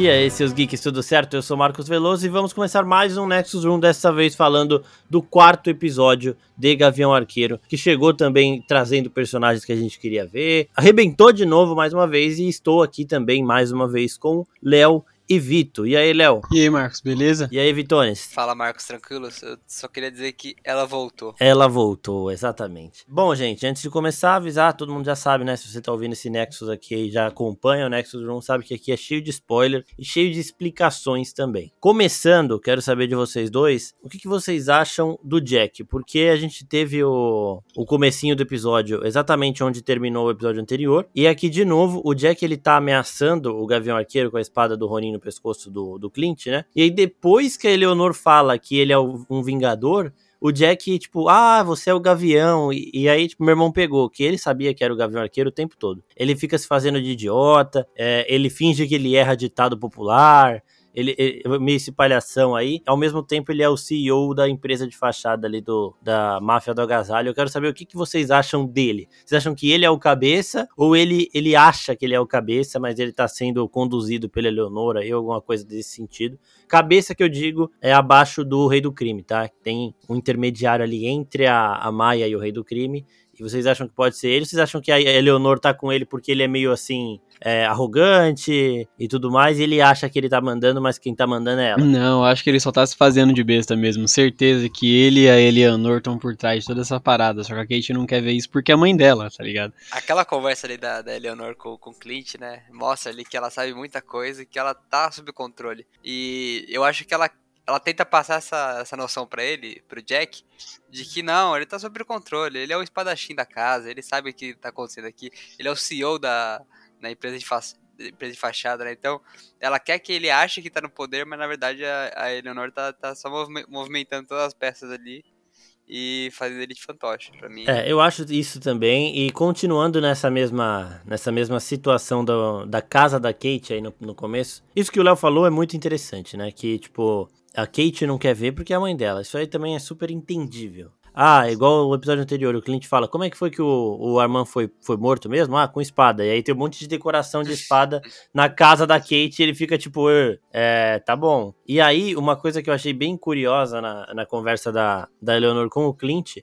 E aí, seus geeks, tudo certo? Eu sou Marcos Veloso e vamos começar mais um Nexus Room, dessa vez falando do quarto episódio de Gavião Arqueiro, que chegou também trazendo personagens que a gente queria ver. Arrebentou de novo mais uma vez e estou aqui também mais uma vez com Léo e Vito. E aí, Léo? E aí, Marcos, beleza? E aí, Vitones? Fala, Marcos, tranquilo? Eu só queria dizer que ela voltou. Ela voltou, exatamente. Bom, gente, antes de começar, avisar, todo mundo já sabe, né? Se você tá ouvindo esse Nexus aqui e já acompanha o Nexus Room, sabe que aqui é cheio de spoiler e cheio de explicações também. Começando, quero saber de vocês dois, o que, que vocês acham do Jack? Porque a gente teve o, o comecinho do episódio exatamente onde terminou o episódio anterior, e aqui de novo, o Jack ele tá ameaçando o Gavião Arqueiro com a espada do Ronin pescoço do, do Clint, né? E aí depois que a Eleonor fala que ele é um vingador, o Jack, tipo, ah, você é o Gavião. E, e, aí, tipo, meu irmão pegou, que ele sabia que era o Gavião Arqueiro o tempo todo. Ele fica se fazendo de idiota, é, ele finge que ele erra ditado popular, ele, ele meio esse palhação aí. Ao mesmo tempo, ele é o CEO da empresa de fachada ali do da máfia do agasalho. Eu quero saber o que, que vocês acham dele. Vocês acham que ele é o cabeça ou ele ele acha que ele é o cabeça, mas ele tá sendo conduzido pela Eleonora ou alguma coisa desse sentido? Cabeça que eu digo é abaixo do Rei do Crime, tá? Tem um intermediário ali entre a, a Maia e o Rei do Crime. E vocês acham que pode ser ele? Vocês acham que a Eleonor tá com ele porque ele é meio assim é, arrogante e tudo mais, e ele acha que ele tá mandando, mas quem tá mandando é ela. Não, acho que ele só tá se fazendo de besta mesmo. Certeza que ele e a Eleanor estão por trás de toda essa parada. Só que a Kate não quer ver isso porque é a mãe dela, tá ligado? Aquela conversa ali da, da Eleanor com, com o Clint, né? Mostra ali que ela sabe muita coisa e que ela tá sob controle. E eu acho que ela ela tenta passar essa, essa noção para ele, pro Jack, de que não, ele tá sob controle, ele é o espadachim da casa, ele sabe o que tá acontecendo aqui, ele é o CEO da, na empresa de, fa empresa de fachada, né? Então, ela quer que ele ache que tá no poder, mas na verdade a, a Eleanor tá, tá só movimentando todas as peças ali e fazendo ele de fantoche, pra mim. É, eu acho isso também, e continuando nessa mesma, nessa mesma situação do, da casa da Kate aí no, no começo, isso que o Léo falou é muito interessante, né? Que, tipo, a Kate não quer ver porque é a mãe dela. Isso aí também é super entendível. Ah, igual o episódio anterior, o cliente fala, como é que foi que o, o Armand foi, foi morto mesmo? Ah, com espada. E aí tem um monte de decoração de espada na casa da Kate e ele fica tipo, é, tá bom. E aí, uma coisa que eu achei bem curiosa na, na conversa da, da Eleanor com o Clint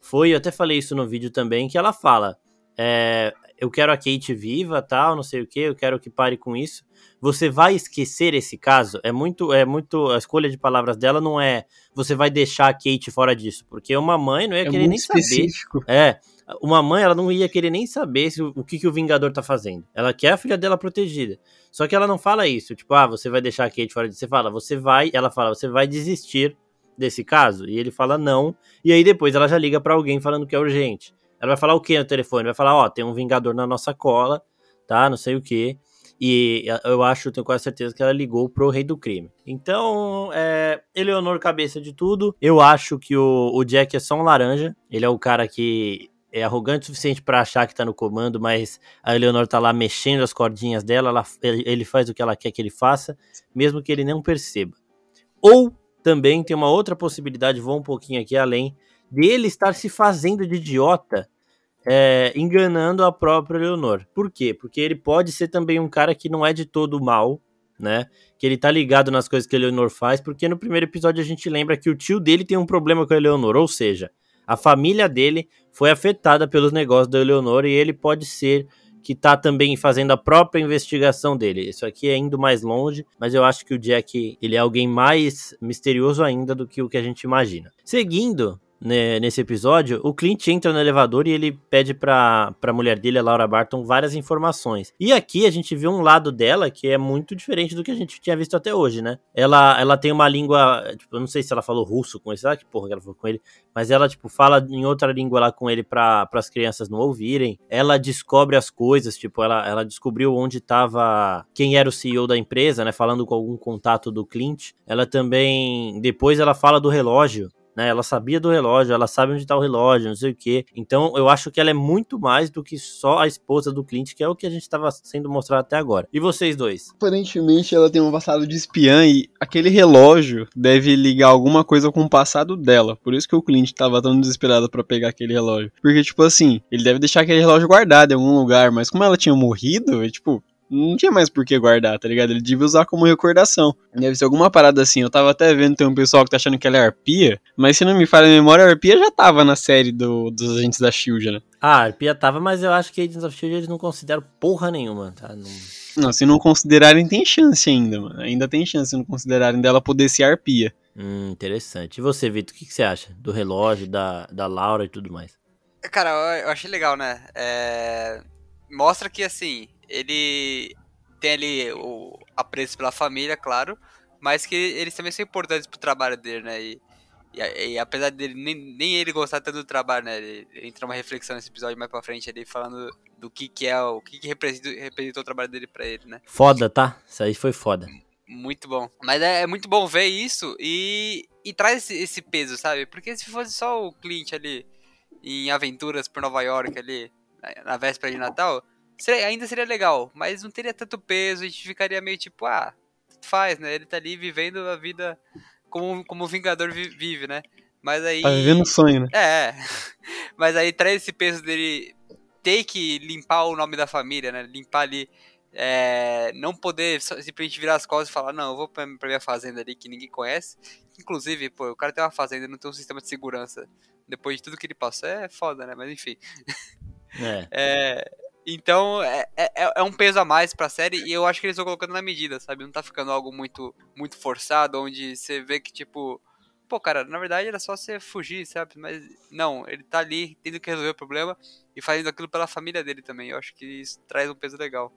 foi, eu até falei isso no vídeo também, que ela fala, é, eu quero a Kate viva, tal, não sei o que, eu quero que pare com isso. Você vai esquecer esse caso? É muito, é muito, a escolha de palavras dela não é você vai deixar a Kate fora disso, porque uma mãe não ia é querer nem específico. saber. É, uma mãe ela não ia querer nem saber se, o que, que o Vingador tá fazendo. Ela quer a filha dela protegida. Só que ela não fala isso, tipo, ah, você vai deixar a Kate fora disso. Você fala, você vai, ela fala, você vai desistir desse caso? E ele fala não. E aí depois ela já liga para alguém falando que é urgente. Ela vai falar o que no telefone? Vai falar, ó, tem um Vingador na nossa cola, tá? Não sei o que. E eu acho, tenho quase certeza que ela ligou pro Rei do Crime. Então, é, Eleonor cabeça de tudo. Eu acho que o, o Jack é só um laranja. Ele é o cara que é arrogante o suficiente para achar que tá no comando, mas a Eleonor tá lá mexendo as cordinhas dela, ela, ele faz o que ela quer que ele faça, mesmo que ele não perceba. Ou também tem uma outra possibilidade, vou um pouquinho aqui além, dele estar se fazendo de idiota, é, enganando a própria Leonor. Por quê? Porque ele pode ser também um cara que não é de todo mal, né? Que ele tá ligado nas coisas que a Leonor faz, porque no primeiro episódio a gente lembra que o tio dele tem um problema com a Leonor, ou seja, a família dele foi afetada pelos negócios da Leonor e ele pode ser que tá também fazendo a própria investigação dele. Isso aqui é indo mais longe, mas eu acho que o Jack, ele é alguém mais misterioso ainda do que o que a gente imagina. Seguindo, né, nesse episódio, o Clint entra no elevador e ele pede pra, pra mulher dele, a Laura Barton, várias informações. E aqui a gente vê um lado dela que é muito diferente do que a gente tinha visto até hoje, né? Ela, ela tem uma língua, tipo, eu não sei se ela falou russo com ele, sei lá que porra que ela falou com ele, mas ela, tipo, fala em outra língua lá com ele para as crianças não ouvirem. Ela descobre as coisas, tipo, ela, ela descobriu onde tava, quem era o CEO da empresa, né? Falando com algum contato do Clint. Ela também, depois ela fala do relógio, né? Ela sabia do relógio, ela sabe onde tá o relógio, não sei o quê. Então eu acho que ela é muito mais do que só a esposa do Clint, que é o que a gente estava sendo mostrado até agora. E vocês dois? Aparentemente ela tem um passado de espiã e aquele relógio deve ligar alguma coisa com o passado dela. Por isso que o Clint tava tão desesperado para pegar aquele relógio. Porque, tipo assim, ele deve deixar aquele relógio guardado em algum lugar, mas como ela tinha morrido, tipo, Não tinha mais por que guardar, tá ligado? Ele devia usar como recordação. Deve ser alguma parada assim. Eu tava até vendo, tem um pessoal que tá achando que ela é arpia, mas se não me falha a memória, a arpia já tava na série do, dos agentes da Shield, né? Ah, a arpia tava, mas eu acho que Agents of Shield eles não consideram porra nenhuma, tá? Não... Não, se não considerarem, tem chance ainda, mano. Ainda tem chance se não considerarem dela poder ser arpia. Hum, interessante. E você, Vitor, o que, que você acha do relógio, da, da Laura e tudo mais? Cara, eu, eu achei legal, né? É... Mostra que, assim, ele tem ali o apreço pela família, claro, mas que eles também são importantes pro trabalho dele, né? E, e, e apesar dele nem, nem ele gostar tanto do trabalho, né? Ele, entra uma reflexão nesse episódio mais pra frente ali, falando do que que é, o que que representou, representou o trabalho dele pra ele, né? Foda, tá? Isso aí foi foda. Muito bom. Mas é, é muito bom ver isso e, e traz esse, esse peso, sabe? Porque se fosse só o Clint ali em aventuras por Nova York ali, na, na véspera de Natal, seria, ainda seria legal, mas não teria tanto peso, a gente ficaria meio tipo, ah, faz, né? Ele tá ali vivendo a vida como, como o Vingador vi, vive, né? Mas aí. Tá vivendo um sonho, né? É. Mas aí traz esse peso dele ter que limpar o nome da família, né? Limpar ali. É, não poder simplesmente virar as costas e falar, não, eu vou pra, pra minha fazenda ali que ninguém conhece. Inclusive, pô, o cara tem uma fazenda e não tem um sistema de segurança. Depois de tudo que ele passou, é foda, né? Mas enfim. É. é então, é, é, é, um peso a mais pra série e eu acho que eles estão colocando na medida, sabe? Não tá ficando algo muito, muito forçado, onde você vê que, tipo, pô, cara, na verdade era só você fugir, sabe? Mas não, ele tá ali tendo que resolver o problema e fazendo aquilo pela família dele também. Eu acho que isso traz um peso legal.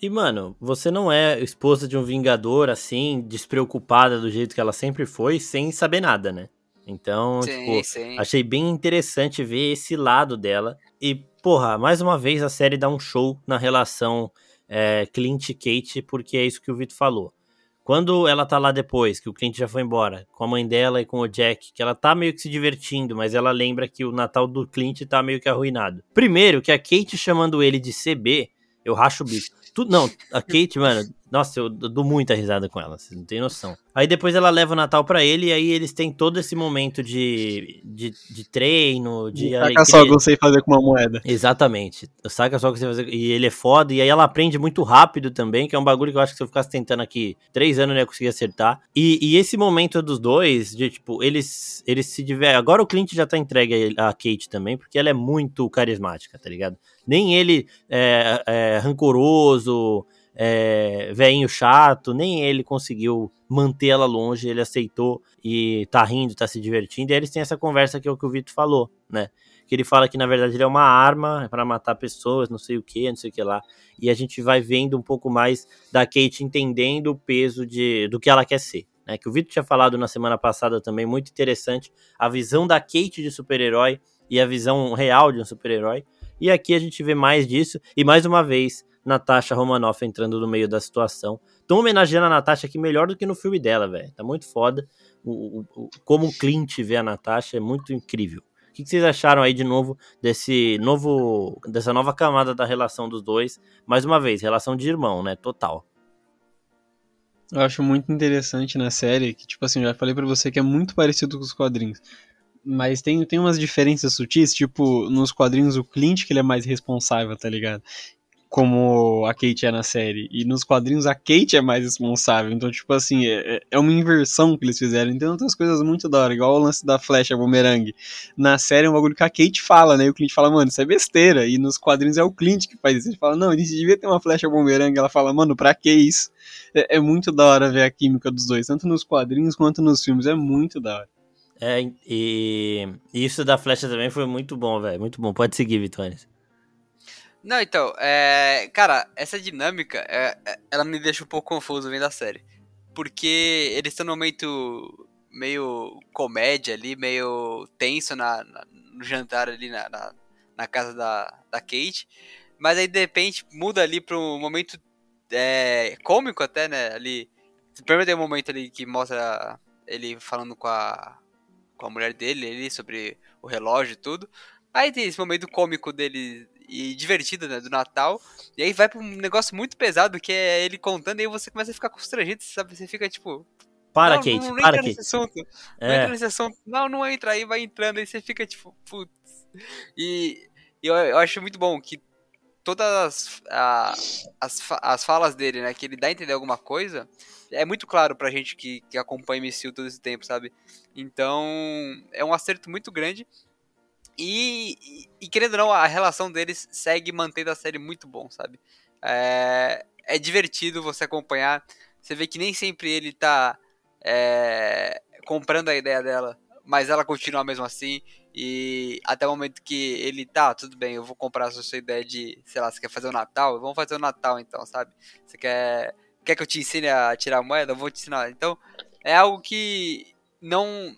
E, mano, você não é esposa de um vingador assim, despreocupada do jeito que ela sempre foi, sem saber nada, né? Então, sim, tipo, sim. achei bem interessante ver esse lado dela. E, porra, mais uma vez a série dá um show na relação é, Clint e Kate, porque é isso que o Vitor falou. Quando ela tá lá depois, que o Clint já foi embora, com a mãe dela e com o Jack, que ela tá meio que se divertindo, mas ela lembra que o Natal do Clint tá meio que arruinado. Primeiro, que a Kate chamando ele de CB, eu racho o bico. Tu, não, a Kate, mano, nossa, eu dou muita risada com ela, vocês não tem noção. Aí depois ela leva o Natal para ele e aí eles têm todo esse momento de, de, de treino, de Saca só que eu sei fazer com uma moeda. Exatamente. Saca só que você fazer. E ele é foda. E aí ela aprende muito rápido também, que é um bagulho que eu acho que se eu ficasse tentando aqui três anos eu não ia conseguir acertar. E, e esse momento dos dois, de tipo, eles, eles se divertem. Agora o Clint já tá entregue a Kate também, porque ela é muito carismática, tá ligado? Nem ele é, é rancoroso é, velhinho chato, nem ele conseguiu manter ela longe, ele aceitou e tá rindo, tá se divertindo. E aí eles têm essa conversa que é o que o Vitor falou, né? Que ele fala que na verdade ele é uma arma para matar pessoas, não sei o que, não sei o que lá. E a gente vai vendo um pouco mais da Kate entendendo o peso de, do que ela quer ser. Né, que o Vitor tinha falado na semana passada também, muito interessante, a visão da Kate de super-herói e a visão real de um super-herói. E aqui a gente vê mais disso, e mais uma vez, Natasha Romanoff entrando no meio da situação. Estão homenageando a Natasha aqui melhor do que no filme dela, velho. Tá muito foda. O, o, o, como o Clint vê a Natasha é muito incrível. O que, que vocês acharam aí de novo desse novo, dessa nova camada da relação dos dois? Mais uma vez, relação de irmão, né? Total. Eu acho muito interessante na série que, tipo assim, já falei para você que é muito parecido com os quadrinhos. Mas tem, tem umas diferenças sutis, tipo, nos quadrinhos o Clint, que ele é mais responsável, tá ligado? Como a Kate é na série. E nos quadrinhos a Kate é mais responsável. Então, tipo assim, é, é uma inversão que eles fizeram. Então, outras coisas muito da hora. Igual o lance da flecha bumerangue. Na série é um bagulho que a Kate fala, né? E o Clint fala, mano, isso é besteira. E nos quadrinhos é o Clint que faz isso. Ele fala, não, a gente devia ter uma flecha bumerangue. Ela fala, mano, pra que isso? É, é muito da hora ver a química dos dois. Tanto nos quadrinhos quanto nos filmes. É muito da hora. É, e isso da flecha também foi muito bom, velho. Muito bom. Pode seguir, Vitória. Não, então, é, cara, essa dinâmica, é, é, ela me deixa um pouco confuso vendo a série. Porque eles estão num momento meio comédia ali, meio tenso na, na no jantar ali na, na, na, casa da, da Kate. Mas aí, de repente, muda ali para um momento é, cômico até, né? Ali, primeiro tem um momento ali que mostra ele falando com a, com a mulher dele ali sobre o relógio e tudo. Aí tem esse momento cômico dele e divertido, né, do Natal. E aí vai pra um negócio muito pesado, que é ele contando, e aí você começa a ficar constrangido, sabe? Você fica tipo. Para, não, Kate, não, não para, Kate. Assunto. É. Não entra nesse assunto. Não, não entra, aí vai entrando, aí você fica tipo, putz. E, eu, eu acho muito bom que todas as, a, as, as falas dele, né? Que ele dá a entender alguma coisa, é muito claro pra gente que, que acompanha MCU todo esse tempo, sabe? Então, é um acerto muito grande. E, e, querendo ou não, a relação deles segue mantendo a série muito bom, sabe? É, é divertido você acompanhar. Você vê que nem sempre ele tá é, comprando a ideia dela, mas ela continua mesmo assim. E até o momento que ele, tá, tudo bem, eu vou comprar a sua ideia de, sei lá, você quer fazer o Natal? Vamos fazer o Natal então, sabe? Você quer, quer que eu te ensine a tirar moeda? Eu vou te ensinar. Então, é algo que não.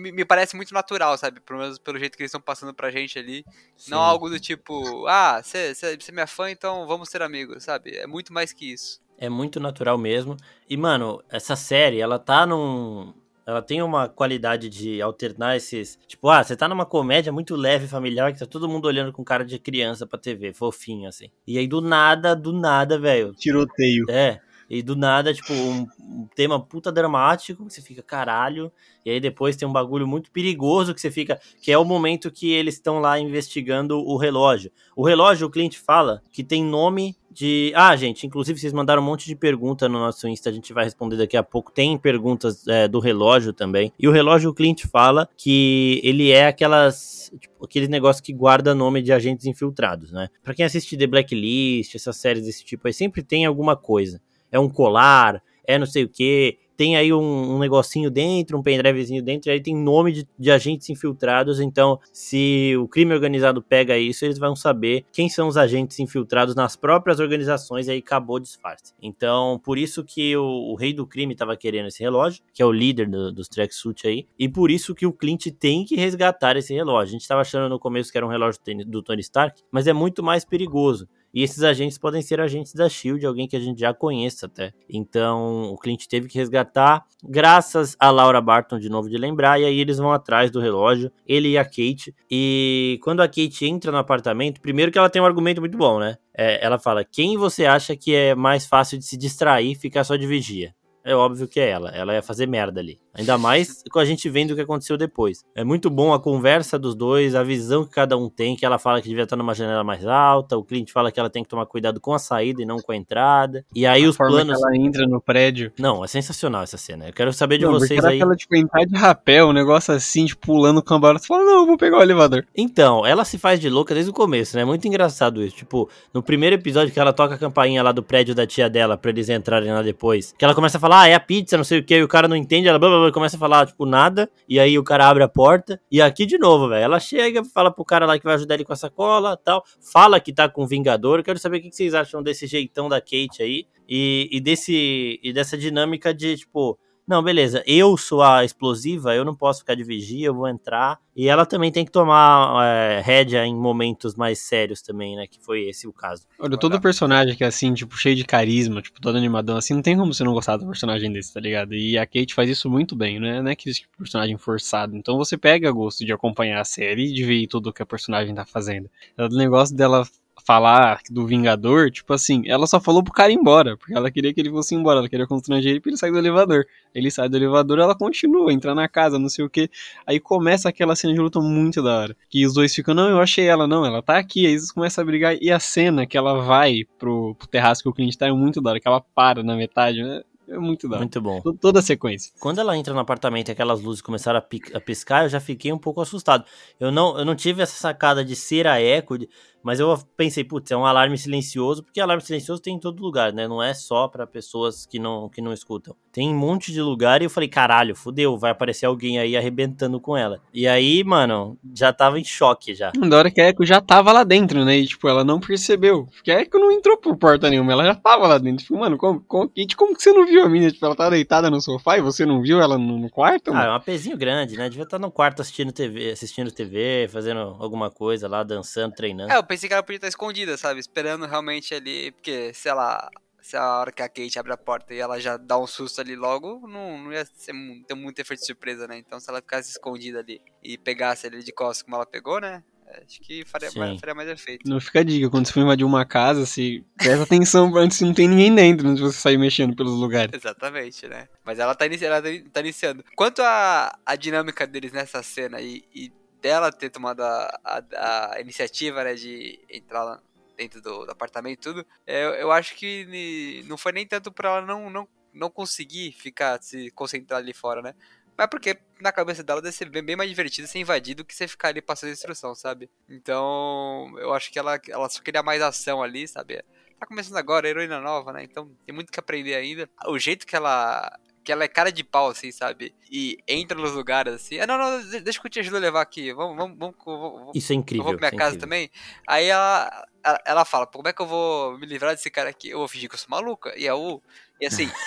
Me parece muito natural, sabe? Pelo menos pelo jeito que eles estão passando pra gente ali. Sim. Não algo do tipo, ah, você é minha fã, então vamos ser amigos, sabe? É muito mais que isso. É muito natural mesmo. E, mano, essa série, ela tá num, ela tem uma qualidade de alternar esses. Tipo, ah, você tá numa comédia muito leve, familiar, que tá todo mundo olhando com cara de criança pra TV, fofinho, assim. E aí, do nada, do nada, velho. Tiroteio. É. E do nada, tipo, um, tema puta dramático, que você fica caralho. E aí depois tem um bagulho muito perigoso que você fica. Que é o momento que eles estão lá investigando o relógio. O relógio, o cliente fala que tem nome de. Ah, gente, inclusive vocês mandaram um monte de pergunta no nosso Insta, a gente vai responder daqui a pouco. Tem perguntas é, do relógio também. E o relógio, o cliente fala que ele é aquelas. Tipo, aqueles negócios que guarda nome de agentes infiltrados, né? Pra quem assiste The Blacklist, essas séries desse tipo aí, sempre tem alguma coisa é um colar, é não sei o que, tem aí um, um, negocinho dentro, um pendrivezinho dentro, e aí tem nome de, de, agentes infiltrados. Então, se o crime organizado pega isso, eles vão saber quem são os agentes infiltrados nas próprias organizações, e aí acabou o disfarce. Então, por isso que o, o rei do crime estava querendo esse relógio, que é o líder do, dos tracksuit aí, e por isso que o Clint tem que resgatar esse relógio. A gente estava achando no começo que era um relógio do Tony Stark, mas é muito mais perigoso. E esses agentes podem ser agentes da Shield, alguém que a gente já conheça até. Então o Clint teve que resgatar, graças a Laura Barton, de novo de lembrar, e aí eles vão atrás do relógio, ele e a Kate. E quando a Kate entra no apartamento, primeiro que ela tem um argumento muito bom, né? É, ela fala: quem você acha que é mais fácil de se distrair e ficar só de vigia? é óbvio que é ela. Ela ia fazer merda ali. Ainda mais com a gente vendo o que aconteceu depois. É muito bom a conversa dos dois, a visão que cada um tem, que ela fala que devia estar numa janela mais alta, o cliente fala que ela tem que tomar cuidado com a saída e não com a entrada. E aí a os planos. ela entra no prédio. Não, é sensacional essa cena. Eu quero saber de não, vocês aí. Ela, tipo, entrar de rapel, um negócio assim, tipo, pulando o cambaro. Você fala, não, eu vou pegar o elevador. Então, ela se faz de louca desde o começo, né? É muito engraçado isso. Tipo, no primeiro episódio que ela toca a campainha lá do prédio da tia dela pra eles entrarem lá depois, que ela começa a falar, ah, é a pizza, não sei sei o que, e o cara não entende, ela blá, blá, blá, começa a falar, tipo, nada, e aí o cara abre a porta, e aqui de novo, velho, ela chega, fala pro cara lá que vai ajudar ele com a sacola, tal, fala que tá com o Vingador, quero saber o que vocês acham desse jeitão da Kate aí, e, e, desse, e dessa dinâmica de, tipo, não, beleza, eu sou a explosiva, eu não posso ficar de vigia, eu vou entrar. E ela também tem que tomar é, rédea em momentos mais sérios também, né? Que foi esse o caso. Olha, todo personagem que é assim, tipo, cheio de carisma, tipo, todo animadão assim, não tem como você não gostar do personagem desse, tá ligado? E a Kate faz isso muito bem, né? Não é aquele tipo personagem forçado. Então você pega gosto de acompanhar a série e de ver tudo que a personagem tá fazendo. O negócio dela falar do Vingador, tipo assim, ela só falou pro cara ir embora, porque ela queria que ele fosse embora, ela queria constranger ele pra ele sair do elevador. Ele sai do elevador, ela continua, entra na casa, não sei o que. Aí começa aquela cena de luta muito da hora. Que os dois ficam, não, eu achei ela, não, ela tá aqui. Aí eles começam a brigar. E a cena que ela vai pro, pro terraço que o cliente tá é muito da hora, que ela para na metade, né? É muito da Muito bom. Toda a sequência. Quando ela entra no apartamento e aquelas luzes começaram a, piscar, eu já fiquei um pouco assustado. Eu não, eu não tive essa sacada de ser a Echo, mas eu pensei, putz, é um alarme silencioso, porque alarme silencioso tem em todo lugar, né? Não é só para pessoas que não, que não escutam. Tem um monte de lugar e eu falei, caralho, fudeu, vai aparecer alguém aí arrebentando com ela. E aí, mano, já tava em choque já. Da hora que a Echo já tava lá dentro, né? E, tipo, ela não percebeu. Porque a Echo não entrou por porta nenhuma, ela já tava lá dentro. Tipo, mano, como, como, como que você não viu a menina? Tipo, ela tava deitada no sofá e você não viu ela no, no quarto? Mano? Ah, é um apezinho grande, né? Devia estar no quarto assistindo TV, assistindo TV, fazendo alguma coisa lá, dançando, treinando. É, eu pensei que ela podia estar escondida sabe? Esperando realmente ali, porque, sei lá, se a hora que a Kate abre a porta e ela já dá um susto ali logo, não, não ia ser, ter muito efeito de surpresa, né? Então se ela ficasse escondida ali e pegasse ele de costas como ela pegou, né? Acho que faria, mais, faria mais efeito. Não fica a dica, quando você for invadir uma casa, se presta atenção antes se não tem ninguém dentro, antes de você sair mexendo pelos lugares. Exatamente, né? Mas ela tá, inici ela tá iniciando. Quanto à a, a dinâmica deles nessa cena e, e dela ter tomado a, a, a iniciativa, né, de entrar dentro do, do apartamento e tudo, é, eu, eu acho que não foi nem tanto pra ela não, não, não conseguir ficar, se concentrar ali fora, né? Mas porque na cabeça dela deve ser bem mais divertido ser invadido do que você ficar ali passando instrução, sabe? Então, eu acho que ela, ela só queria mais ação ali, sabe? Tá começando agora, heroína nova, né? Então tem muito que aprender ainda. O jeito que ela que ela é cara de pau, assim, sabe? E entra nos lugares assim. Ah, não, não, deixa que eu te ajudo a levar aqui. Vamos, vamos, vamos. vamos isso é incrível. Eu vou pra minha é casa incrível. também. Aí ela, ela fala, como é que eu vou me livrar desse cara aqui? Eu vou fingir que eu sou maluca. E é o. E assim.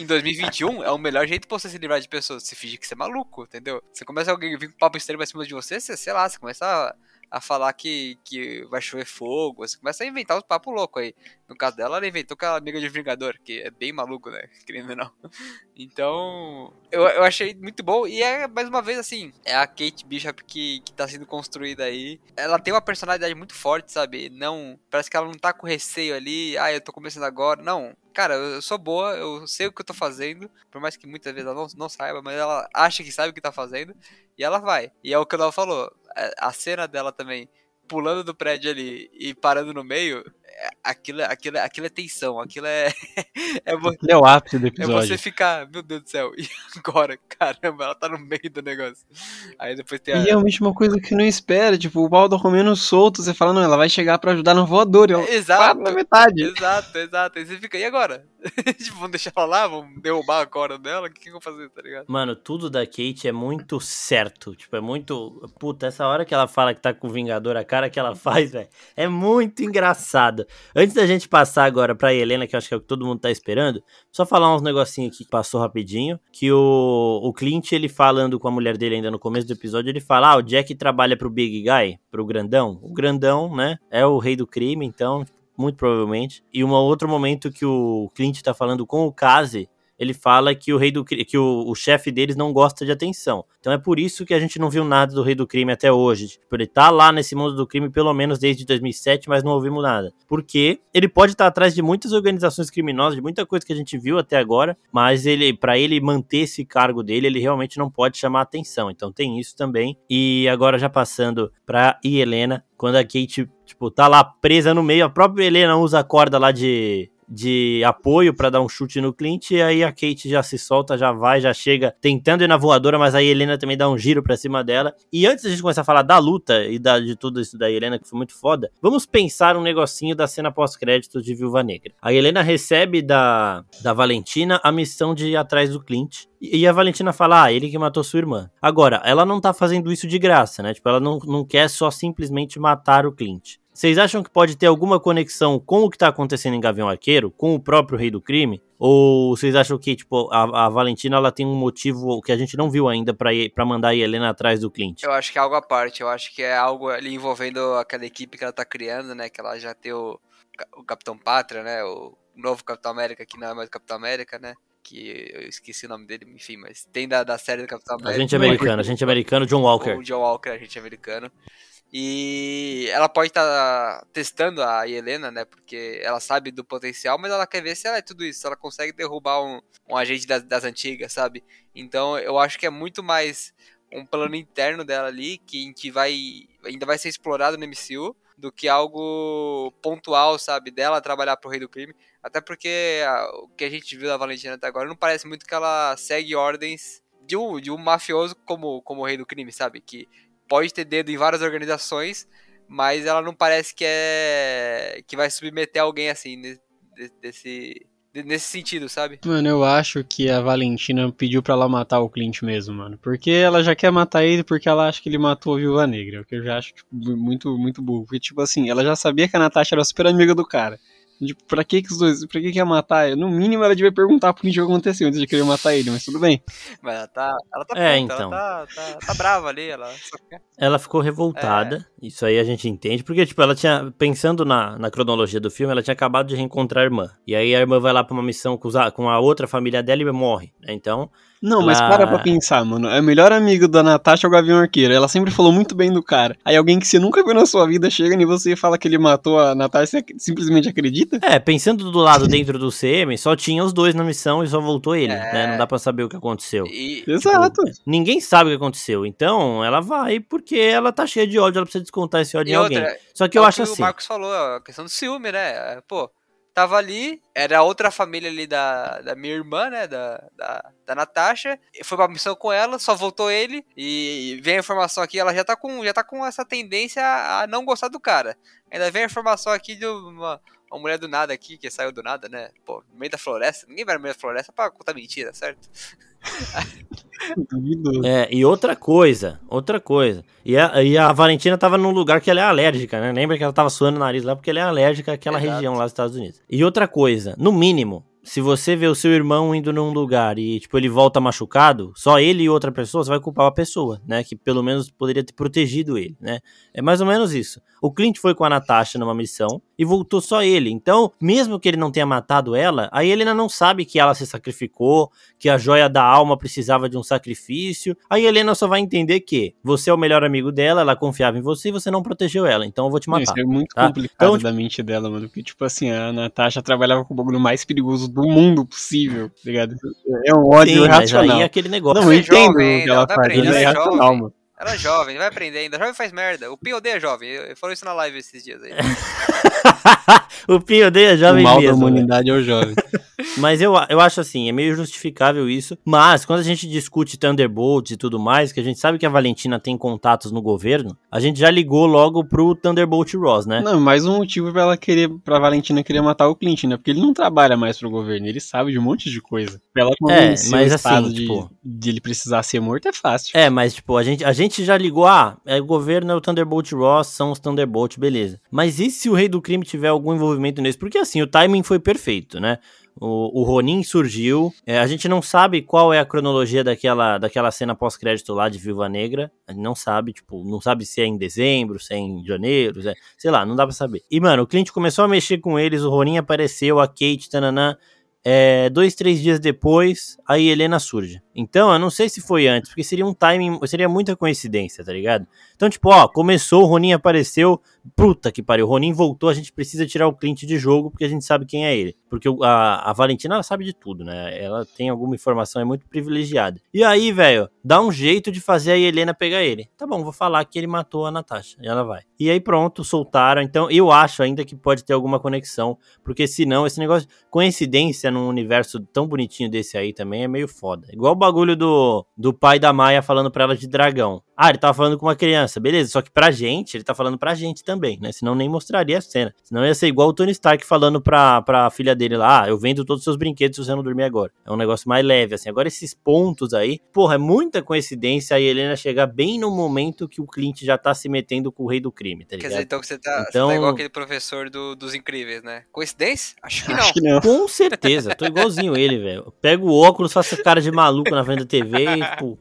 em 2021 é o melhor jeito pra você se livrar de pessoas. Você finge que você é maluco, entendeu? Você começa alguém vir com papo extremo acima de você, você, sei lá, você começa a a falar que, que vai chover fogo. Você começa a inventar os papos loucos aí. No caso dela, ela inventou aquela amiga de Vingador, que é bem maluco, né? Querendo ou não. Então, eu, eu achei muito bom. E é, mais uma vez, assim, é a Kate Bishop que, que tá sendo construída aí. Ela tem uma personalidade muito forte, sabe? Não. Parece que ela não tá com receio ali. Ah, eu tô começando agora. Não. Cara, eu sou boa, eu sei o que eu tô fazendo. Por mais que muitas vezes ela não, não saiba, mas ela acha que sabe o que tá fazendo. E ela vai. E é o que ela falou. A cena dela também pulando do prédio ali e parando no meio, é, aquilo, aquilo, aquilo é tensão, aquilo é. é, você, é o ápice do episódio. É você ficar, meu Deus do céu, e agora? Caramba, ela tá no meio do negócio. Aí depois tem a... E é realmente uma coisa que não espera, tipo, o baldo romeno solto, você fala, não, ela vai chegar pra ajudar no voador. Ela exato. na metade. Exato, exato. Aí você fica, e agora? tipo, vamos deixar ela lá, vamos derrubar a corda dela, o que, que eu vou fazer, tá ligado? Mano, tudo da Kate é muito certo. Tipo, é muito. Puta, essa hora que ela fala que tá com o Vingador, a cara que ela faz, velho, é muito engraçado. Antes da gente passar agora pra Helena, que eu acho que é o que todo mundo tá esperando, só falar uns negocinhos aqui que passou rapidinho. Que o, o Clint, ele falando com a mulher dele ainda no começo do episódio, ele fala: Ah, o Jack trabalha pro Big Guy, pro grandão. O grandão, né? É o rei do crime, então, muito provavelmente. E um outro momento que o Clint tá falando com o Kazi ele fala que o rei do que o, o chefe deles não gosta de atenção. Então é por isso que a gente não viu nada do rei do crime até hoje. Tipo, ele tá lá nesse mundo do crime pelo menos desde 2007, mas não ouvimos nada. Porque ele pode estar atrás de muitas organizações criminosas, de muita coisa que a gente viu até agora, mas ele para ele manter esse cargo dele, ele realmente não pode chamar atenção. Então tem isso também. E agora já passando para Helena, quando a Kate tipo tá lá presa no meio, a própria Helena usa a corda lá de de apoio para dar um chute no Clint, e aí a Kate já se solta, já vai, já chega tentando ir na voadora, mas a Helena também dá um giro para cima dela. E antes da gente começar a falar da luta e da, de tudo isso da Helena, que foi muito foda, vamos pensar um negocinho da cena pós-créditos de Viúva Negra. A Helena recebe da, da Valentina a missão de ir atrás do Clint. E a Valentina fala, ah, ele que matou sua irmã. Agora, ela não tá fazendo isso de graça, né? Tipo, ela não, não quer só simplesmente matar o Clint. Vocês acham que pode ter alguma conexão com o que tá acontecendo em Gavião Arqueiro, com o próprio Rei do Crime? Ou vocês acham que, tipo, a, a Valentina ela tem um motivo que a gente não viu ainda para mandar a Helena atrás do Clint? Eu acho que é algo à parte. Eu acho que é algo ali envolvendo aquela equipe que ela tá criando, né? Que ela já tem o, o Capitão Pátria, né? O novo Capitão América, que não é mais o Capitão América, né? Que eu esqueci o nome dele, enfim, mas tem da, da série do Capitão América. Agente americano, agente americano, John Walker. O John Walker, agente americano. E ela pode estar tá testando a Helena, né? Porque ela sabe do potencial, mas ela quer ver se ela é tudo isso, se ela consegue derrubar um, um agente das, das antigas, sabe? Então eu acho que é muito mais um plano interno dela ali, que, que vai ainda vai ser explorado no MCU, do que algo pontual, sabe? Dela trabalhar pro Rei do Crime. Até porque a, o que a gente viu da Valentina até agora não parece muito que ela segue ordens de um, de um mafioso como, como o Rei do Crime, sabe? Que pode ter dedo em várias organizações, mas ela não parece que é que vai submeter alguém assim desse nesse sentido, sabe? Mano, eu acho que a Valentina pediu para ela matar o Clint mesmo, mano. Porque ela já quer matar ele porque ela acha que ele matou a Viúva Negra, o que eu já acho tipo, muito muito burro. Porque tipo assim, ela já sabia que a Natasha era super amiga do cara. Tipo, pra que que os dois, pra que que ia matar? No mínimo ela devia perguntar pro que aconteceu antes de querer matar ele, mas tudo bem. Mas ela tá, ela tá é, puta, então. ela tá, tá, tá, brava ali, ela quer... Ela ficou revoltada, é. isso aí a gente entende, porque, tipo, ela tinha, pensando na, na cronologia do filme, ela tinha acabado de reencontrar a irmã. E aí a irmã vai lá pra uma missão com, com a outra família dela e morre, né? Então, Não, mas Lá- para pra pensar, mano. É o melhor amigo da Natasha é o Gavião Arqueiro. Ela sempre falou muito bem do cara. Aí alguém que você nunca viu na sua vida chega em você e fala que ele matou a Natasha, você simplesmente acredita? É, pensando do lado dentro do CM, só tinha os dois na missão e só voltou ele, É. né? Não dá pra saber o que aconteceu. E, Exato. Ninguém sabe o que aconteceu, então ela vai porque ela tá cheia de ódio, ela precisa descontar esse ódio e em alguém. outra, Só que é eu acho que assim. o Marcos falou, a questão do ciúme, né? Pô, tava ali, era outra família ali da, da minha irmã, né? Da, da, da Natasha. Foi pra missão com ela, só voltou ele. E vem a informação aqui, ela já tá com, já tá com essa tendência a, não gostar do cara. Ainda vem a informação aqui de uma, uma mulher do nada aqui, que saiu do nada, né? Pô, no meio da floresta. Ninguém vai no meio da floresta pra contar mentira, certo? É, e outra coisa, outra coisa. E a, e a Valentina tava num lugar que ela é alérgica, né? Lembra que ela tava suando o nariz lá porque ela é alérgica àquela Exato. região lá dos Estados Unidos. E outra coisa, no mínimo, se você vê o seu irmão indo num lugar e, tipo, ele volta machucado, só ele e outra pessoa, você vai culpar a pessoa, né? Que pelo menos poderia ter protegido ele, né? É mais ou menos isso. O Clint foi com a Natasha numa missão e voltou só ele. Então, mesmo que ele não tenha matado ela, a Helena não sabe que ela se sacrificou, que a joia da alma precisava de um sacrifício. A Helena só vai entender que você é o melhor amigo dela, ela confiava em você e você não protegeu ela, então eu vou te matar. Isso é muito tá? complicado Então, tipo- da mente dela, mano. Porque, tipo assim, a Natasha trabalhava com o bagulho mais perigoso do mundo possível, tá ligado? É um ódio Sim, mas irracional. aí é aquele negócio. Não, eu Ela é entendo jovem o que ela ela vai faz, aprender, mas é ela é irracional, jovem. mano. Ela é jovem, vai aprender ainda. Jovem faz merda. O Pim odeia jovem. Eu, eu falei isso na live esses dias aí. o Pinho odeia O jovem mal da mesmo. né? humanidade é o jovem. Mas eu, eu acho assim, é meio justificável isso. Mas quando a gente discute Thunderbolts e tudo mais, que a gente sabe que a Valentina tem contatos no governo, a gente já ligou logo pro Thunderbolt Ross, né? Não, mais um motivo pra ela querer, pra Valentina querer matar o Clint, né? Porque ele não trabalha mais pro governo, ele sabe de um monte de coisa. Pra ela convencer mas o assim, de, tipo- de ele precisar ser morto é fácil. É, mas tipo, a gente, a gente já ligou, ah, é o governo é o Thunderbolt Ross, são os Thunderbolt, beleza. Mas e se o Rei do Crime tiver algum envolvimento nisso? Porque assim, o timing foi perfeito, né? O, o Ronin surgiu, é, a gente não sabe qual é a cronologia daquela, daquela cena pós-crédito lá de Viúva Negra, a gente não sabe, tipo, não sabe se é em dezembro, se é em janeiro, se é- sei lá, não dá pra saber. E mano, o Clint começou a mexer com eles, o Ronin apareceu, a Kate, tananã, é, dois, três dias depois, aí Helena surge. Então, eu não sei se foi antes, porque seria um timing, seria muita coincidência, tá ligado? Então, tipo, ó, começou, o Ronin apareceu, puta que pariu, o Ronin voltou, a gente precisa tirar o Clint de jogo, porque a gente sabe quem é ele. Porque a, a Valentina, ela sabe de tudo, né? Ela tem alguma informação, é muito privilegiada. E aí, velho, dá um jeito de fazer a Helena pegar ele. Tá bom, vou falar que ele matou a Natasha, e ela vai. E aí, pronto, soltaram. Então, eu acho ainda que pode ter alguma conexão, porque senão, esse negócio, coincidência num universo tão bonitinho desse aí também é meio foda. Igual o bagulho do, do pai da Maia falando pra ela de dragão. Ah, ele tava falando com uma criança, beleza, só que pra gente, ele tá falando pra gente também, né? Senão nem mostraria a cena. Senão ia ser igual o Tony Stark falando pra, pra filha dele lá, ah, eu vendo todos os seus brinquedos se você não dormir agora. É um negócio mais leve, assim. Agora esses pontos aí, porra, é muita coincidência a Helena chegar bem no momento que o Clint já tá se metendo com o rei do crime, tá Quer ligado? dizer, então que você tá, você Então- tá igual aquele professor do- dos incríveis, né? Coincidência? Acho que não. Acho que não. Com certeza, tô igualzinho ele, velho. Pego o óculos, faço cara de maluco na frente da TV e, tipo,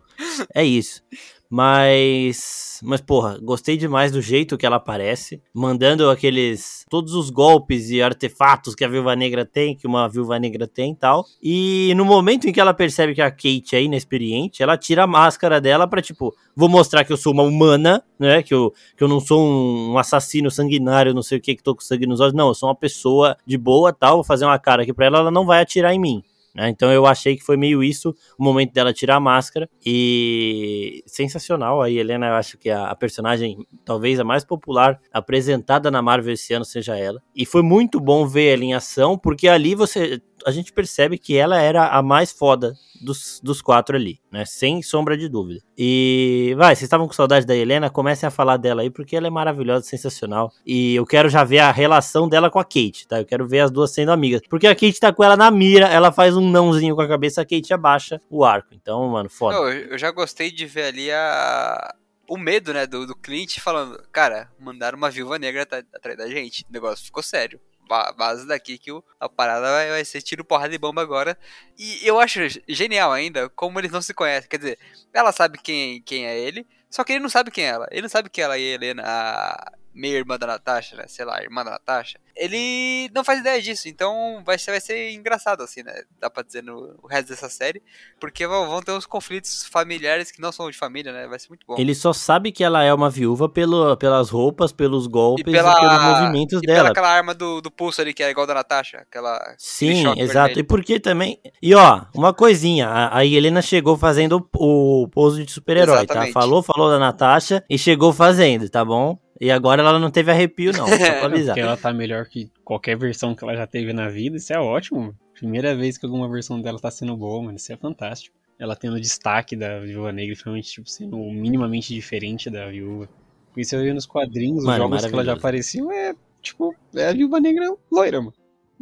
é isso. Mas, mas porra, gostei demais do jeito que ela aparece, mandando aqueles todos os golpes e artefatos que a Viúva Negra tem, que uma Viúva Negra tem e tal. E no momento em que ela percebe que a Kate é inexperiente, ela tira a máscara dela pra tipo, vou mostrar que eu sou uma humana, né? Que eu, que eu não sou um, assassino sanguinário, não sei o que, que tô com sangue nos olhos. Não, eu sou uma pessoa de boa, tal. Vou fazer uma cara aqui pra ela, ela não vai atirar em mim. Né? Então eu achei que foi meio isso o momento dela tirar a máscara. E sensacional. A Helena, eu acho que a, a personagem, talvez a mais popular apresentada na Marvel esse ano seja ela. E foi muito bom ver ela em ação, porque ali você. A gente percebe que ela era a mais foda dos, dos quatro ali, né? Sem sombra de dúvida. E vai, vocês estavam com saudade da Helena? Comecem a falar dela aí, porque ela é maravilhosa, sensacional. E eu quero já ver a relação dela com a Kate, tá? Eu quero ver as duas sendo amigas. Porque a Kate tá com ela na mira, ela faz um nãozinho com a cabeça, a Kate abaixa o arco. Então, mano, foda. Eu já gostei de ver ali a... o medo, né, do, do Clint falando, cara, mandaram uma viúva negra atrás da gente. O negócio ficou sério. Vaza daqui que a parada vai, vai ser tiro, porrada e bomba agora. E eu acho genial ainda como eles não se conhecem. Quer dizer, ela sabe quem, quem é ele, só que ele não sabe quem é ela. Ele não sabe que ela e a Helena a- meio irmã da Natasha, né? Sei lá, irmã da Natasha. Ele não faz ideia disso, então vai ser, vai ser engraçado, assim, né? Dá pra dizer no o resto dessa série. Porque vão, ter uns conflitos familiares que não são de família, né? Vai ser muito bom. Ele só sabe que ela é uma viúva pelo, pelas roupas, pelos golpes e, pela, pelos movimentos e dela. pela aquela arma do, do pulso ali, que é igual da Natasha. Aquela, Sim, exato. Vermelho. E porque também. E ó, uma coisinha, a, a Helena chegou fazendo o, o pouso de super-herói, tá? Falou, falou da Natasha e chegou fazendo, tá bom? E agora ela não teve arrepio, não. Só pra avisar. Porque ela tá melhor que qualquer versão que ela já teve na vida. Isso é ótimo. Primeira vez que alguma versão dela tá sendo boa, mano. Isso é fantástico. Ela tendo destaque da Viúva Negra, finalmente, tipo, sendo minimamente diferente da Viúva. Porque se eu ver nos quadrinhos, mano, os jogos que ela já apareceu, é, tipo, é a Viúva Negra loira, mano.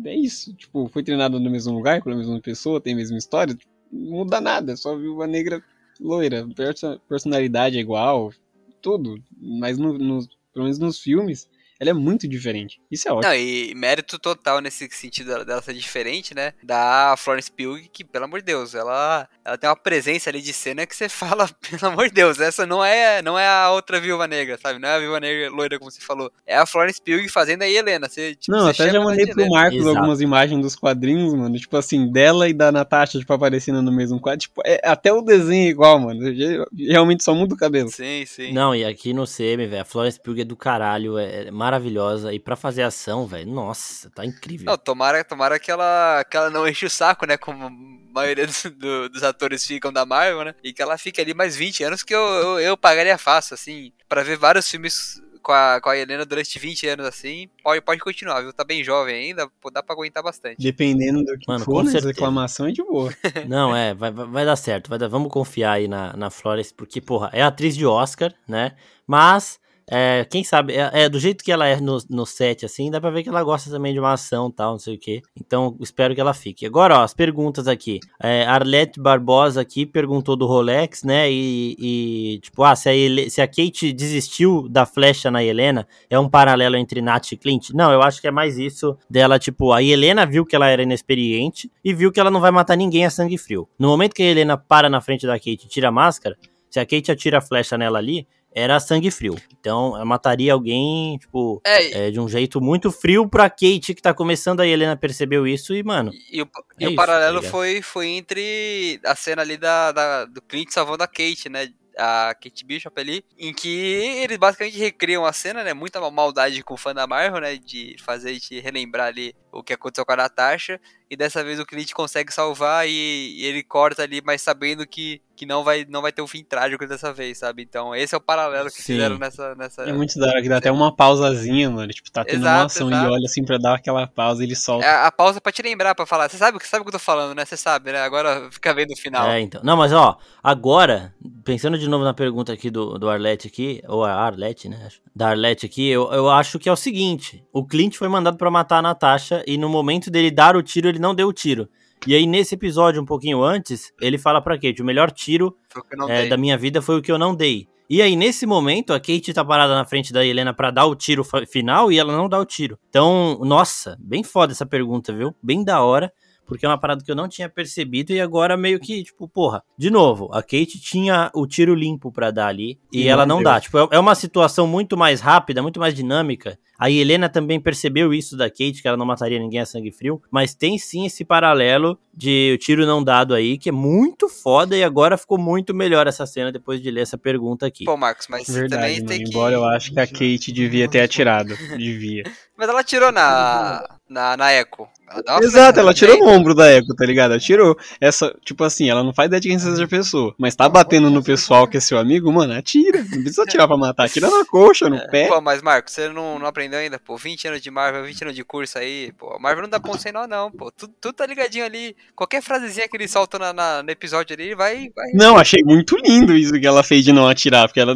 É isso. Tipo, foi treinada no mesmo lugar, com a mesma pessoa, tem a mesma história. Não muda nada, é só a Viúva Negra loira. Personalidade é igual, tudo. Mas no, no, pelo menos nos filmes, ela é muito diferente. Isso é ótimo. Não, e mérito total nesse sentido dela, ser diferente, né? Da Florence Pugh, que, pelo amor de Deus, ela, ela tem uma presença ali de cena que você fala, pelo amor de Deus, essa não é, não é a outra viúva negra, sabe? Não é a viúva negra loira, como você falou. É a Florence Pugh fazendo a Helena. Você, tipo, não, você até já mandei pro Marcos Exato. algumas imagens dos quadrinhos, mano. Tipo assim, dela e da Natasha, tipo, aparecendo no mesmo quadro. Tipo, é, até o desenho é igual, mano. Realmente só muda o cabelo. Sim, sim. Não, e aqui no CM, velho, a Florence Pugh é do caralho, é maravilhosa. E pra fazer ação, velho, nossa, tá incrível. Não, tomara, tomara que ela, que ela não enche o saco, né? Como a maioria dos, do, dos atores ficam da Marvel, né? E que ela fique ali mais 20 anos que eu, eu, eu pagaria fácil, assim, para ver vários filmes com a, com a Helena durante 20 anos assim, pode, pode continuar, viu? Tá bem jovem ainda, dá pra aguentar bastante. Dependendo do que Mano, for, né? reclamação é de boa. Não, é, vai, vai dar certo, vai dar, vamos confiar aí na, na Flores, porque, porra, é atriz de Oscar, né? Mas é, quem sabe, é, é, do jeito que ela é no, no set, assim, dá pra ver que ela gosta também de uma ação tal, não sei o que. Então, espero que ela fique. Agora, ó, as perguntas aqui. É, Arlete Barbosa aqui perguntou do Rolex, né? E, e tipo, ah, se a, se a, Kate desistiu da flecha na Helena, é um paralelo entre Nat e Clint? Não, eu acho que é mais isso dela, tipo, a Helena viu que ela era inexperiente e viu que ela não vai matar ninguém a sangue frio. No momento que a Helena para na frente da Kate e tira a máscara, se a Kate atira a flecha nela ali, era sangue frio. Então, mataria alguém, tipo, é, é, de um jeito muito frio pra Kate, que tá começando, a Helena percebeu isso e, mano. E, o, é e o paralelo tá foi, foi entre a cena ali da, da, do Clint salvando a Kate, né? a Kate Bishop ali, em que eles basicamente recriam a cena, né? Muita maldade com o fã da Marvel, né? De fazer a gente relembrar ali o que aconteceu com a Natasha. E dessa vez o Clint consegue salvar e, e ele corta ali, mas sabendo que que não vai, não vai ter um fim trágico dessa vez, sabe? Então, esse é o paralelo que Sim. fizeram nessa, nessa. É muito da hora, que dá até uma pausazinha, mano. Tipo, tá tendo exato, uma ação exato. e olha assim pra dar aquela pausa e ele solta. É a pausa pra te lembrar, pra falar. Você sabe, sabe o que eu tô falando, né? Você sabe, né? Agora fica vendo o final. É, então. Não, mas ó, agora, pensando de novo na pergunta aqui do, do Arlete aqui, ou a Arlete, né? Da Arlete aqui, eu, eu acho que é o seguinte: o Clint foi mandado para matar a Natasha e no momento dele dar o tiro, ele não deu o tiro. E aí, nesse episódio, um pouquinho antes, ele fala pra Kate: o melhor tiro é, da minha vida foi o que eu não dei. E aí, nesse momento, a Kate tá parada na frente da Helena para dar o tiro final e ela não dá o tiro. Então, nossa, bem foda essa pergunta, viu? Bem da hora porque é uma parada que eu não tinha percebido e agora meio que, tipo, porra, de novo, a Kate tinha o tiro limpo para dar ali e, e ela não deu. dá. Tipo, é, é uma situação muito mais rápida, muito mais dinâmica. A Helena também percebeu isso da Kate, que ela não mataria ninguém a sangue frio, mas tem sim esse paralelo de o tiro não dado aí, que é muito foda e agora ficou muito melhor essa cena depois de ler essa pergunta aqui. Pô, Marcos, mas Verdade, também mano, tem que... Embora eu acho que a Kate devia ter atirado, devia. Mas ela atirou na, na, na Echo. Ela Exato, ela tirou no ombro da Echo, tá ligado? Ela tirou. Essa, tipo assim, ela não faz ideia de quem seja a pessoa. Mas tá batendo no pessoal que é seu amigo, mano, atira. Não precisa atirar pra matar. Atira na coxa, no é. pé. Pô, mas Marco, você não, não aprendeu ainda, pô. 20 anos de Marvel, 20 anos de curso aí, pô. Marvel não dá ponto sem nó, não, pô. Tudo, tudo tá ligadinho ali. Qualquer frasezinha que ele solta na, na, no episódio ali, vai, vai. Não, achei muito lindo isso que ela fez de não atirar. Porque ela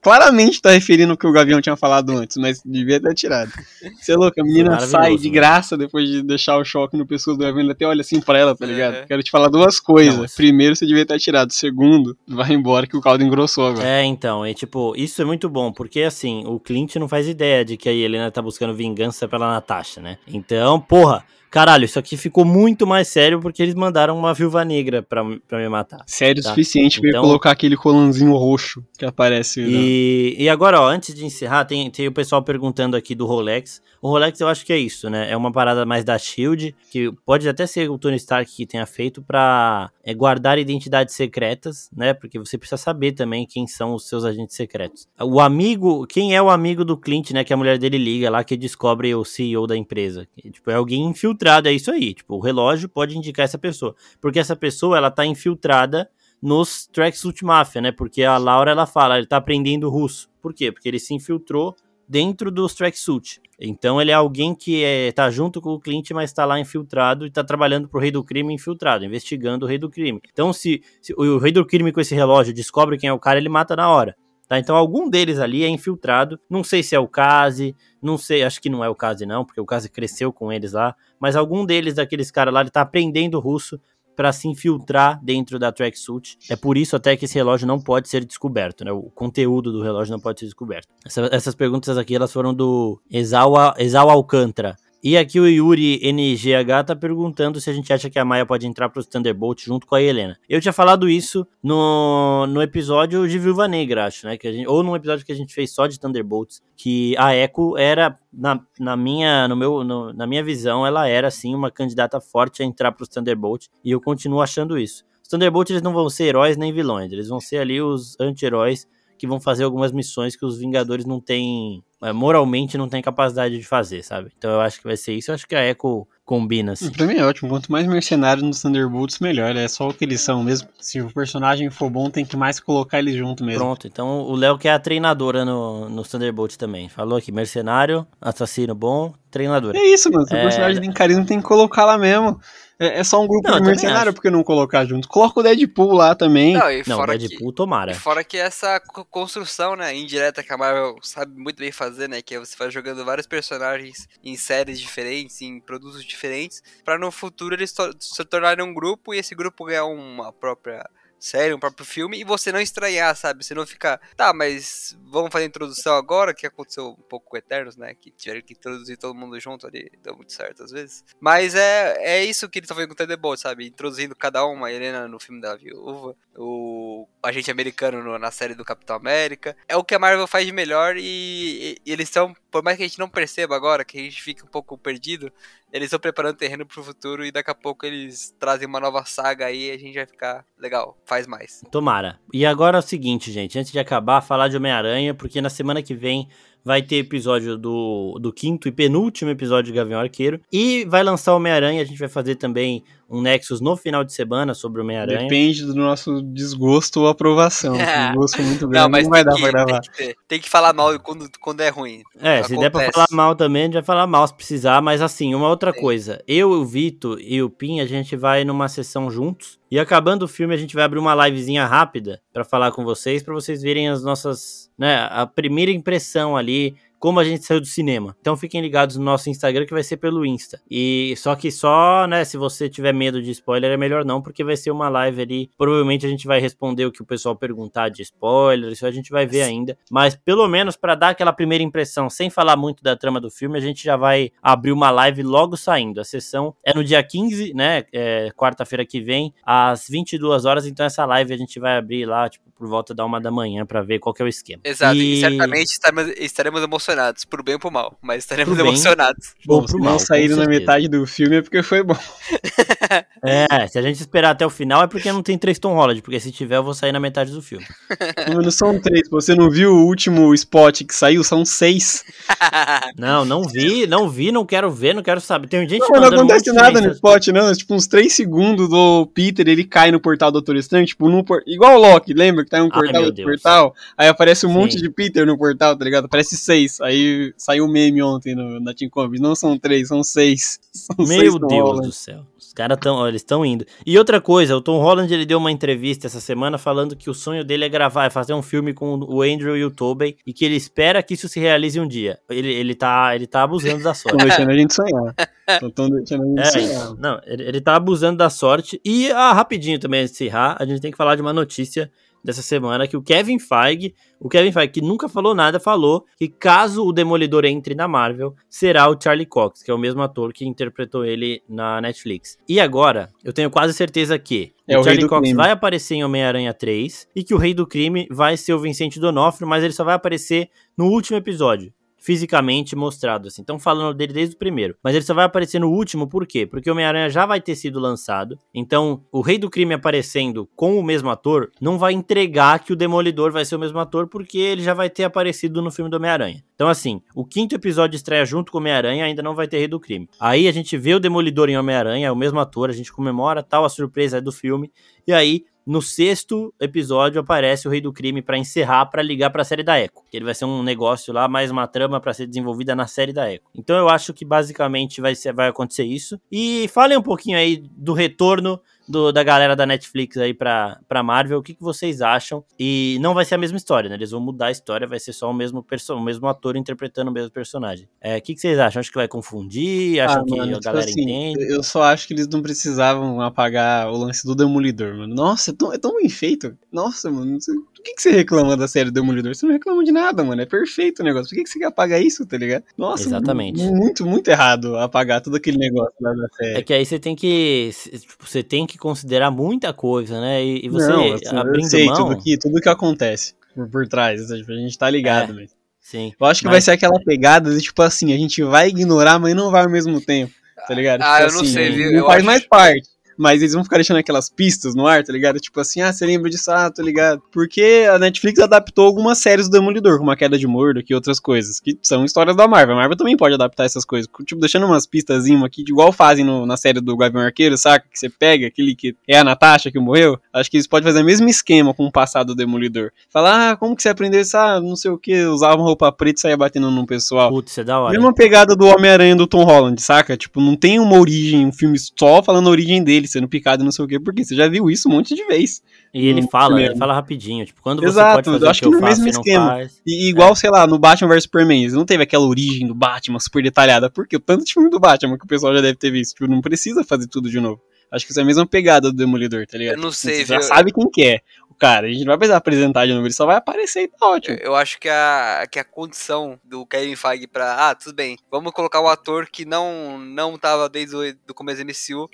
claramente tá referindo o que o Gavião tinha falado antes, mas devia ter atirado. Você é louco, a menina sai de graça depois de deixar o choque no pescoço do Evan, ele até olha assim pra ela, tá ligado? É. Quero te falar duas coisas. Não, Primeiro, você devia ter atirado. Segundo, vai embora que o caldo engrossou agora. É, então, é tipo, isso é muito bom, porque assim, o Clint não faz ideia de que a Helena tá buscando vingança pela Natasha, né? Então, porra, caralho, isso aqui ficou muito mais sério porque eles mandaram uma viúva negra pra, pra me matar. Sério o Tá. suficiente pra Então- ele colocar aquele colanzinho roxo que aparece. né? E, e agora, ó, antes de encerrar, tem, tem o pessoal perguntando aqui do Rolex. O Rolex eu acho que é isso, né? É uma parada mais da Shield, que pode até ser o Tony Stark que tenha feito pra é, guardar identidades secretas, né? Porque você precisa saber também quem são os seus agentes secretos. O amigo, quem é o amigo do Clint, né? Que a mulher dele liga lá, que descobre o CEO da empresa. Que, tipo, é alguém infiltrado, é isso aí. Tipo, o relógio pode indicar essa pessoa. Porque essa pessoa, ela tá infiltrada nos Tracksuit Mafia, né? Porque a Laura ela fala, ele tá aprendendo russo. Por quê? Porque ele se infiltrou dentro dos Tracksuit. Então ele é alguém que é, tá junto com o Clint, mas tá lá infiltrado e tá trabalhando pro rei do crime infiltrado, investigando o rei do crime. Então se, se o rei do crime com esse relógio descobre quem é o cara, ele mata na hora. Tá, então algum deles ali é infiltrado. Não sei se é o Kazi, não sei, acho que não é o Kazi não, porque o Kazi cresceu com eles lá, mas algum deles daqueles caras lá, ele tá aprendendo russo para se infiltrar dentro da tracksuit. É por isso até que esse relógio não pode ser descoberto, né? O conteúdo do relógio não pode ser descoberto. Essa- essas perguntas aqui, elas foram do Exal, Exal Alcântara. E aqui o Yuri NGH tá perguntando se a gente acha que a Maia pode entrar pros Thunderbolts junto com a Helena. Eu tinha falado isso no, no episódio de Viúva Negra, acho, né? Que a gente, ou num episódio que a gente fez só de Thunderbolts, que a Echo era, na, na, minha, no meu, no- na minha visão, ela era, sim, uma candidata forte a entrar pros Thunderbolts, e eu continuo achando isso. Os Thunderbolts, eles não vão ser heróis nem vilões, eles vão ser ali os anti-heróis que vão fazer algumas missões que os Vingadores não têm, é, moralmente não têm capacidade de fazer, sabe? Então eu acho que vai ser isso, eu acho que a Echo combina, assim. Pra mim é ótimo. Quanto mais mercenário nos Thunderbolts, melhor. É só o que eles são mesmo. Se o personagem for bom, tem que mais colocar eles junto mesmo. Pronto, então o Léo que é a treinadora no, no Thunderbolt também. Falou aqui, mercenário, assassino bom, treinadora. É isso, mano. Se o É. personagem tem carisma, tem que colocar lá mesmo. É, é só um grupo Não, de mercenário, acho. por que não colocar junto? Coloca o Deadpool lá também. Não, e Não, fora Deadpool que, tomara. e fora que essa co- construção, né, indireta que a Marvel sabe muito bem fazer, né, que é você vai jogando vários personagens em séries diferentes, em produtos diferentes, pra no futuro eles to- se tornarem um grupo e esse grupo ganhar uma própria série, um próprio filme e você não estranhar, sabe? Você não ficar, tá, mas vamos fazer a introdução agora, que aconteceu um pouco com Eternos, né? Que tiveram que introduzir todo mundo junto ali, deu muito certo às vezes. Mas é, é isso que eles estão fazendo com o Thunderbolt, sabe? Introduzindo cada uma, a Helena no filme da Viúva, o agente americano no- na série do Capitão América. É o que a Marvel faz de melhor e, e eles estão, por mais que a gente não perceba agora, que a gente fique um pouco perdido, eles estão preparando terreno pro futuro e daqui a pouco eles trazem uma nova saga aí e a gente vai ficar legal, faz mais. Tomara. E agora é o seguinte, gente, antes de acabar, falar de Homem-Aranha, porque na semana que vem vai ter episódio do, do quinto e penúltimo episódio de Gavião Arqueiro. E vai lançar Homem-Aranha, a gente vai fazer também um Nexus no final de semana sobre Homem-Aranha. Depende do nosso desgosto ou aprovação. Se o desgosto é muito grande, Não, não, mas vai tem dar que, pra tem, gravar. que ter- tem que falar mal quando, quando é ruim. É, se der pra Acontece. falar mal também, a gente vai falar mal se precisar, mas assim, uma outra Sim. coisa. Eu, o Vitor e o Pin, a gente vai numa sessão juntos. E acabando o filme, a gente vai abrir uma livezinha rápida pra falar com vocês, pra vocês verem as nossas, né, a primeira impressão ali, como a gente saiu do cinema. Então fiquem ligados no nosso Instagram que vai ser pelo Insta. E só que só, né, se você tiver medo de spoiler é melhor não, porque vai ser uma live ali. Provavelmente a gente vai responder o que o pessoal perguntar de spoiler, isso a gente vai ver ainda. Mas pelo menos pra dar aquela primeira impressão, sem falar muito da trama do filme, a gente já vai abrir uma live logo saindo. A sessão é no dia 15, né, é, quarta-feira que vem, às 22 horas, então essa live a gente vai abrir lá, tipo, por volta da uma da manhã pra ver qual que é o esquema. Exato, e, E- certamente estaremos, estaremos emocionados, por bem ou por mal, mas estaremos Pro bem. emocionados. Bom, pro se mal, não saíram na metade do filme é porque foi bom. É, se a gente esperar até o final é porque não tem três Tom Holland, porque se tiver eu vou sair na metade do filme. Não são três. Você não viu o último spot que saiu? São seis. Não, não vi, não vi, não quero ver, não quero saber. Tem gente Não, não um acontece monte nada no spot, não. É tipo uns três segundos do Peter, ele cai no portal do Doutor Estranho, tipo, num por... igual o Loki, lembra? Que tá em um Ai, portal, meu outro Deus. portal. Aí aparece um monte Sim. de Peter no portal, tá ligado? Aparece seis. Aí saiu um meme ontem no, na Team Comics. Não são três, são seis. São seis Meu Tom Deus Holland. do céu. Os caras estão, eles estão indo. E outra coisa, o Tom Holland ele deu uma entrevista essa semana falando que o sonho dele é gravar, é fazer um filme com o Andrew e o Tobey e que ele espera que isso se realize um dia. Ele, ele tá, ele tá abusando da Estão sorte. deixando a gente sonhar. Estão deixando ele é, Não, ele, ele tá abusando da sorte. E, ah, rapidinho também, antes de encerrar, a gente tem que falar de uma notícia dessa semana que o Kevin Feige, o Kevin Feige que nunca falou nada, falou que caso o Demolidor entre na Marvel, será o Charlie Cox, que é o mesmo ator que interpretou ele na Netflix. E agora, eu tenho quase certeza que é o, o Charlie Cox crime. vai aparecer em Homem-Aranha 3 e que o Rei do Crime vai ser o Vicente Donofrio, mas ele só vai aparecer no último episódio fisicamente mostrado, assim. Estão falando dele desde o primeiro. Mas ele só vai aparecer no último, por quê? Porque o Homem-Aranha já vai ter sido lançado. Então, o Rei do Crime aparecendo com o mesmo ator não vai entregar que o Demolidor vai ser o mesmo ator, porque ele já vai ter aparecido no filme do Homem-Aranha. Então, assim, o quinto episódio estreia junto com o Homem-Aranha, ainda não vai ter Rei do Crime. Aí a gente vê o Demolidor em Homem-Aranha, é o mesmo ator, a gente comemora tal, a surpresa é do filme. E aí no sexto episódio aparece o Rei do Crime para encerrar, para ligar para a série da Echo. Ele vai ser um negócio lá, mais uma trama para ser desenvolvida na série da Echo. Então eu acho que basicamente vai, ser, vai acontecer isso. E falem um pouquinho aí do retorno do, da galera da Netflix aí pra, pra Marvel, o que, que vocês acham? E não vai ser a mesma história, né? Eles vão mudar a história, vai ser só o mesmo, perso o mesmo ator interpretando o mesmo personagem. É, o que, que vocês acham? Acho que vai confundir? Acham ah, que mano, a tipo galera assim, entende? Eu só acho que eles não precisavam apagar o lance do Demolidor, mano. Nossa, é tão, é tão bem feito. Nossa, mano, por que, que você reclama da série Demolidor? Você não reclama de nada, mano. É perfeito o negócio. Por que, que você quer apagar isso, tá ligado? Nossa, Exatamente. muito, muito errado apagar todo aquele negócio lá da série. É que aí você tem que. Tipo, você tem que considerar muita coisa, né? E, e você não, assim, abrindo eu sei, mão... tudo que, tudo que acontece por, por trás. A gente tá ligado, é, Sim. Eu acho que mas... vai ser aquela pegada de tipo assim, a gente vai ignorar, mas não vai ao mesmo tempo. Tá ligado? Ah, tipo, eu assim, não sei, viu? Não faz acho... mais parte mas eles vão ficar deixando aquelas pistas no ar, tá ligado? Tipo assim, ah, você lembra disso? Ah, tá ligado? Porque a Netflix adaptou algumas séries do Demolidor, como a Queda de Mordo e outras coisas, que são histórias da Marvel. A Marvel também pode adaptar essas coisas, tipo, deixando umas pistas aqui, igual fazem no, na série do Gavião Arqueiro, saca? Que você pega aquele que é a Natasha que morreu. Acho que eles podem fazer o mesmo esquema com o passado do Demolidor. Falar, ah, como que você aprendeu isso? Ah, não sei o que, usava uma roupa preta e saía batendo num pessoal. Putz, é da hora. Mesma pegada do Homem-Aranha do Tom Holland, saca? Tipo, não tem uma origem, um filme só falando a origem dele, sendo picado não sei o quê, porque você já viu isso um monte de vez. E ele fala, primeiro. ele fala rapidinho, tipo, quando Exato, você pode fazer acho que, que no mesmo esquema. E igual, é. sei lá, no Batman vs Superman, não teve aquela origem do Batman super detalhada, porque o tanto de filme do Batman que o pessoal já deve ter visto, tipo, não precisa fazer tudo de novo. Acho que isso é a mesma pegada do Demolidor, tá ligado? Eu não sei, Você já sabe quem que é o cara. A gente não vai precisar apresentar de novo, ele só vai aparecer e tá ótimo. Eu, eu acho que a, que a condição do Kevin Feige pra... Ah, tudo bem, vamos colocar o ator que não, não tava desde o do começo do MCU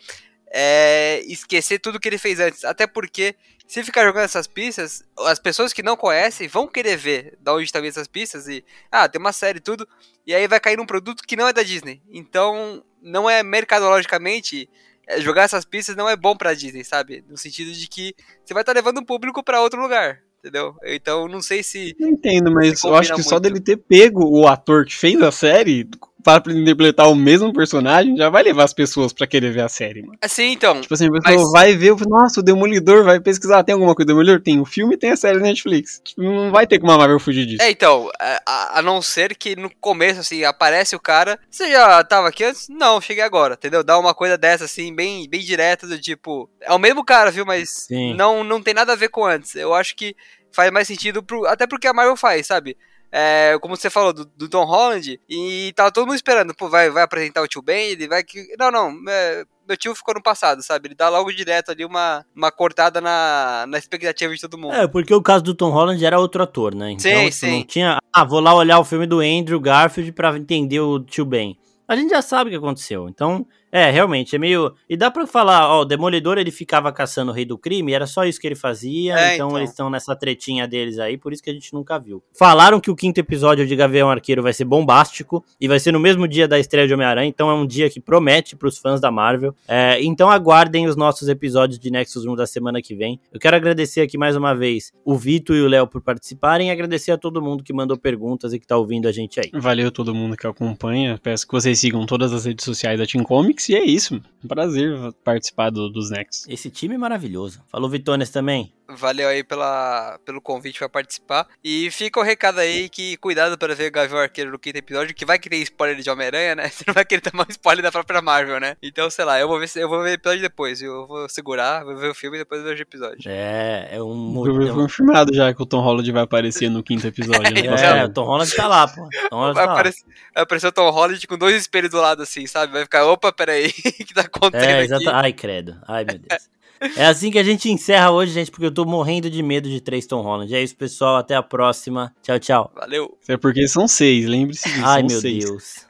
é, esquecer tudo que ele fez antes. Até porque, se ficar jogando essas pistas, as pessoas que não conhecem vão querer ver da onde estão essas pistas e, ah, tem uma série e tudo, e aí vai cair num produto que não é da Disney. Então, não é mercadologicamente. É, jogar essas pistas não é bom pra Disney, sabe? No sentido de que você vai estar tá levando um público para outro lugar entendeu? Então não sei se. Não entendo, mas eu acho que muito. só dele ter pego o ator que fez a série, para interpretar o mesmo personagem, já vai levar as pessoas para querer ver a série, mano. Assim, então. Tipo assim, a pessoa mas... vai ver, nossa, o Demolidor, vai pesquisar, tem alguma coisa do Demolidor? Tem o filme e tem a série Netflix. Tipo, não vai ter como a Marvel fugir disso. É, então, a, a, não ser que no começo, assim, aparece o cara, você já tava aqui antes? Não, cheguei agora, entendeu? Dá uma coisa dessa, assim, bem, bem direta, do tipo, é o mesmo cara, viu, mas não, não tem nada a ver com antes. Eu acho que faz mais sentido, pro, até porque a Marvel faz, sabe? É, como você falou, do, do, Tom Holland, e tava todo mundo esperando, pô, vai, vai apresentar o tio Ben, ele vai que. Não, não, é, meu tio ficou no passado, sabe? Ele dá logo direto ali uma, uma cortada na, na expectativa de todo mundo. É, porque o caso do Tom Holland era outro ator, né? Então, sim, tipo, sim. não tinha. Ah, vou lá olhar o filme do Andrew Garfield pra entender o tio Ben. A gente já sabe o que aconteceu. Então, é, realmente, é meio. E dá pra falar, ó, o Demolidor ele ficava caçando o rei do crime, era só isso que ele fazia, é, então, então, eles estão nessa tretinha deles aí, por isso que a gente nunca viu. Falaram que o quinto episódio de Gavião Arqueiro vai ser bombástico e vai ser no mesmo dia da estreia de Homem-Aranha, então é um dia que promete pros fãs da Marvel. É, então aguardem os nossos episódios de Nexus 1 da semana que vem. Eu quero agradecer aqui mais uma vez o Vitor e o Léo por participarem e agradecer a todo mundo que mandou perguntas e que tá ouvindo a gente aí. Valeu todo mundo que acompanha, peço que vocês sigam todas as redes sociais da Team Comics e é isso. Um prazer participar do, dos Next. Esse time é maravilhoso. Falou Vitones também. Valeu aí pela, pelo convite pra participar. E fica o recado aí que cuidado para ver o Gavião Arqueiro no quinto episódio, que vai que tem spoiler de Homem-Aranha, né? Você não vai querer tomar um spoiler da própria Marvel, né? Então, sei lá, eu vou ver, eu vou ver o episódio depois. Eu vou segurar, vou ver o filme e depois vejo o episódio. É, é um. Foi confirmado já que o Tom Holland vai aparecer no quinto episódio. Né? É, o Tom Holland tá lá, pô. Tom Holland Vai tá lá. aparecer, vai aparecer o Tom Holland com dois espelhos do lado, assim, sabe? Vai ficar, opa, peraí, o que tá acontecendo É, aqui? exato. Ai, credo. Ai, meu Deus. É assim que a gente encerra hoje, gente, porque eu tô morrendo de medo de três Tom Holland. É isso, pessoal. Até a próxima. Tchau, tchau. Valeu. Isso é porque são seis, lembre-se disso. Ai, são meu seis. Deus.